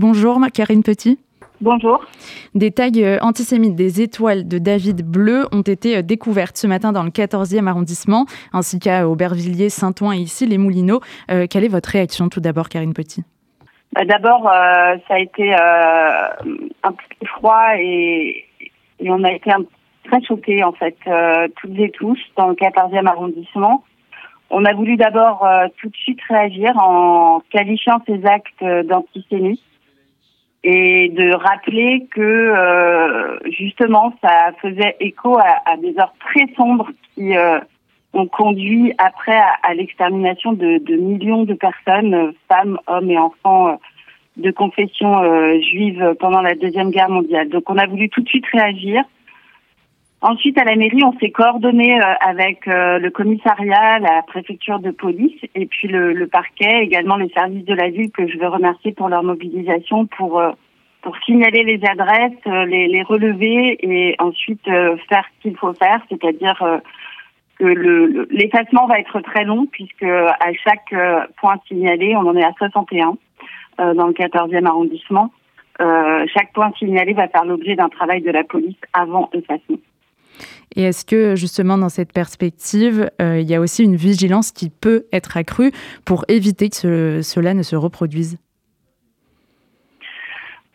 Bonjour Karine Petit. Bonjour. Des tags euh, antisémites, des étoiles de David bleu ont été euh, découvertes ce matin dans le 14e arrondissement, ainsi qu'à Aubervilliers, Saint-Ouen et ici les Moulineaux. Euh, quelle est votre réaction tout d'abord, Karine Petit? Bah, D'abord, ça a été un peu froid et, on a été très choqués en fait, toutes et tous, dans le 14e arrondissement. On a voulu d'abord tout de suite réagir en qualifiant ces actes d'antisémites et de rappeler que euh, justement ça faisait écho à, des heures très sombres qui euh, ont conduit après à, l'extermination de, de, millions de personnes, femmes, hommes et enfants euh, de confession juive pendant la deuxième guerre mondiale. Donc on a voulu tout de suite réagir. Ensuite, à la mairie, on s'est coordonné avec le commissariat, la préfecture de police et puis le, le, parquet, également les services de la ville que je veux remercier pour leur mobilisation pour pour signaler les adresses, les, les relever et ensuite faire ce qu'il faut faire, c'est-à-dire que le, l'effacement va être très long puisque à chaque point signalé, on en est à 61 dans le 14e arrondissement. Euh, chaque point signalé va faire l'objet d'un travail de la police avant effacement. Et est-ce que justement dans cette perspective, euh, il y a aussi une vigilance qui peut être accrue pour éviter que cela ne se reproduise?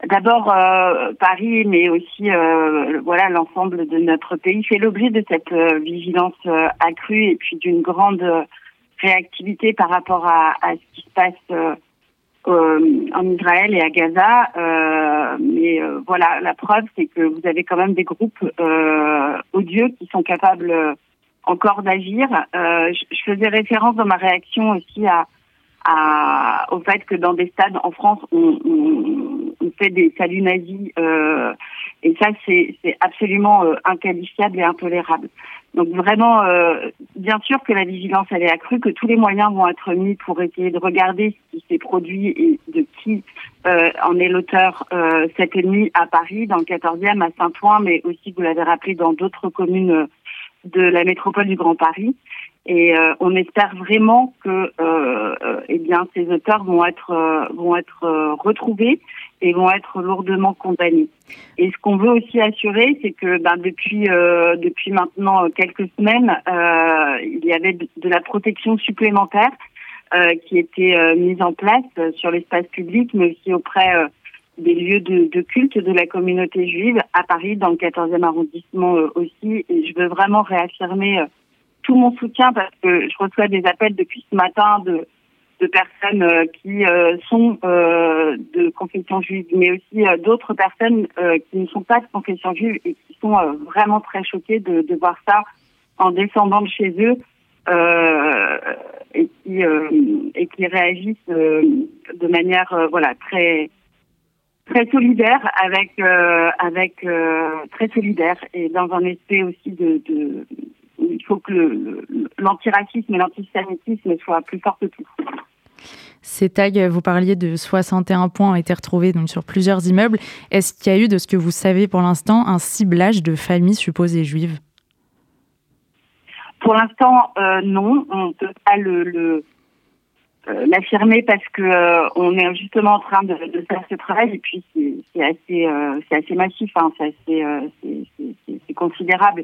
D'abord euh, Paris, mais aussi euh, voilà l'ensemble de notre pays fait l'objet de cette vigilance accrue et puis d'une grande réactivité par rapport à, à, ce qui se passe en Israël et à Gaza. mais voilà, la preuve, c'est que vous avez quand même des groupes odieux qui sont capables encore d'agir. Je, faisais référence dans ma réaction aussi à, à, au fait que dans des stades en France, on, on fait des saluts nazis. Euh, et ça, c'est absolument euh, inqualifiable et intolérable. Donc vraiment, euh, bien sûr que la vigilance, elle est accrue, que tous les moyens vont être mis pour essayer de regarder ce qui s'est produit et de qui euh, en est l'auteur euh, cette nuit à Paris, dans le 14e, à Saint-Ouen, mais aussi, vous l'avez rappelé, dans d'autres communes de la métropole du Grand Paris. Et euh, on espère vraiment que euh, euh, eh bien ces auteurs vont être euh, vont être retrouvés et vont être lourdement condamnés. Et ce qu'on veut aussi assurer, c'est que ben, depuis depuis maintenant quelques semaines, il y avait de, de la protection supplémentaire qui était mise en place sur l'espace public, mais aussi auprès des lieux de, de, culte de la communauté juive à Paris, dans le 14e arrondissement aussi. Et je veux vraiment réaffirmer tout mon soutien parce que je reçois des appels depuis ce matin de, de personnes euh, qui euh, sont euh, de confession juive, mais aussi d'autres personnes qui ne sont pas de confession juive et qui sont vraiment très choquées de, de, voir ça en descendant de chez eux et qui et qui réagissent de manière voilà très très solidaire avec avec très solidaire et dans un esprit aussi de, de il faut que l'antiracisme et l'antisémitisme soient plus forts que tout. Ces tags, vous parliez de 61 points ont été retrouvés donc sur plusieurs immeubles. Est-ce qu'il y a eu, de ce que vous savez pour l'instant, un ciblage de familles supposées juives? Pour l'instant, euh, non. On ne peut pas le, euh, l'affirmer parce que euh, on est justement en train de, faire ce travail et puis c'est assez c'est assez massif hein, c'est assez c'est considérable euh,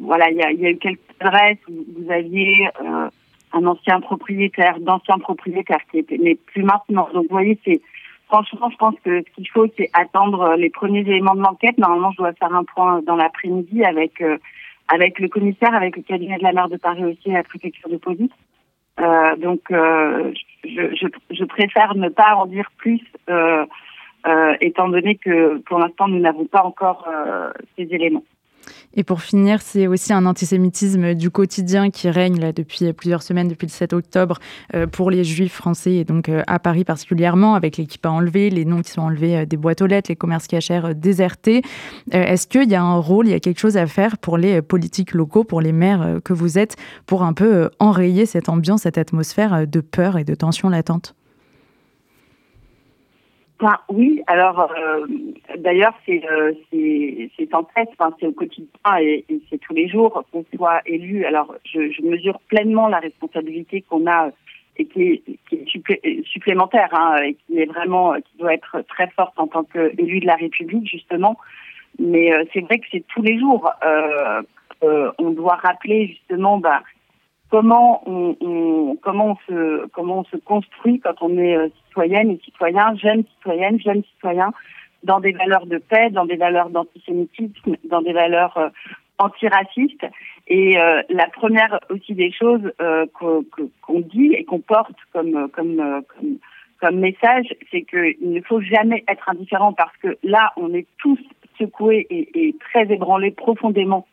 voilà, il y a, y a, eu quelques adresses où vous aviez euh, un ancien propriétaire, d'anciens propriétaires qui mais plus maintenant. Donc, vous voyez, c'est franchement, je pense que ce qu'il faut, c'est attendre les premiers éléments de l'enquête. Normalement, je dois faire un point dans l'après-midi avec euh, avec le commissaire, avec le cabinet de la maire de Paris aussi, la préfecture de police. Euh, donc, euh, je, je, je, préfère ne pas en dire plus, euh, étant donné que pour l'instant, nous n'avons pas encore ces éléments. Et pour finir, c'est aussi un antisémitisme du quotidien qui règne là depuis plusieurs semaines, depuis le 7 octobre, euh, pour les juifs français et donc euh, à Paris particulièrement, avec l'équipe à enlever, les noms qui sont enlevés euh, des boîtes aux lettres, les commerces cachers désertés. Est-ce qu'il y a un rôle, il y a quelque chose à faire pour les politiques locaux, pour les maires que vous êtes, pour un peu enrayer cette ambiance, cette atmosphère de peur et de tension latente? Enfin, oui, alors euh, d'ailleurs c'est euh, c'est en tête, enfin, c'est au quotidien et, c'est tous les jours qu'on soit élu. Alors je, je, mesure pleinement la responsabilité qu'on a et qui est, qui est supplémentaire hein, et qui est vraiment qui doit être très forte en tant qu'élu de la République justement. Mais c'est vrai que c'est tous les jours. on doit rappeler justement bah, comment on, se construit quand on est citoyenne et citoyen, jeune citoyenne, jeune citoyen, dans des valeurs de paix, dans des valeurs d'antisémitisme, dans des valeurs antiracistes. Et euh, la première aussi des choses euh, qu'on dit et qu'on porte comme, comme message, c'est qu'il ne faut jamais être indifférent parce que là, on est tous secoués et, et très ébranlés profondément.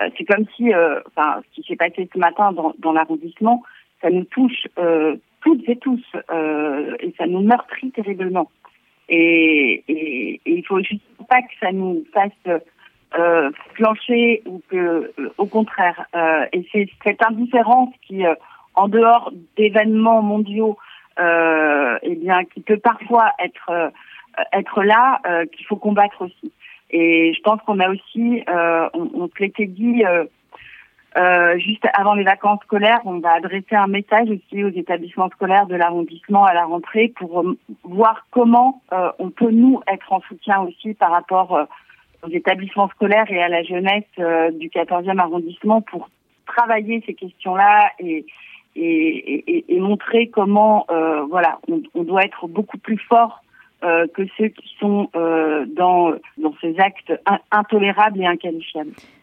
Euh, c'est comme si, enfin, ce qui s'est passé ce matin dans, dans l'arrondissement, ça nous touche toutes et tous et ça nous meurtrit terriblement. Et, et, et il faut juste pas que ça nous fasse euh, flancher ou que, euh, au contraire. Euh, et c'est cette indifférence qui, euh, en dehors d'événements mondiaux, euh, eh bien, qui peut parfois être être là, qu'il faut combattre aussi. Et je pense qu'on a aussi, on, on se l'était dit. juste avant les vacances scolaires, on va adresser un message aussi aux établissements scolaires de l'arrondissement à la rentrée pour voir comment on peut nous être en soutien aussi par rapport aux établissements scolaires et à la jeunesse euh, du 14e arrondissement pour travailler ces questions-là et, et, et, montrer comment euh, voilà on, on, doit être beaucoup plus fort euh, que ceux qui sont dans, dans ces actes intolérables et inqualifiables.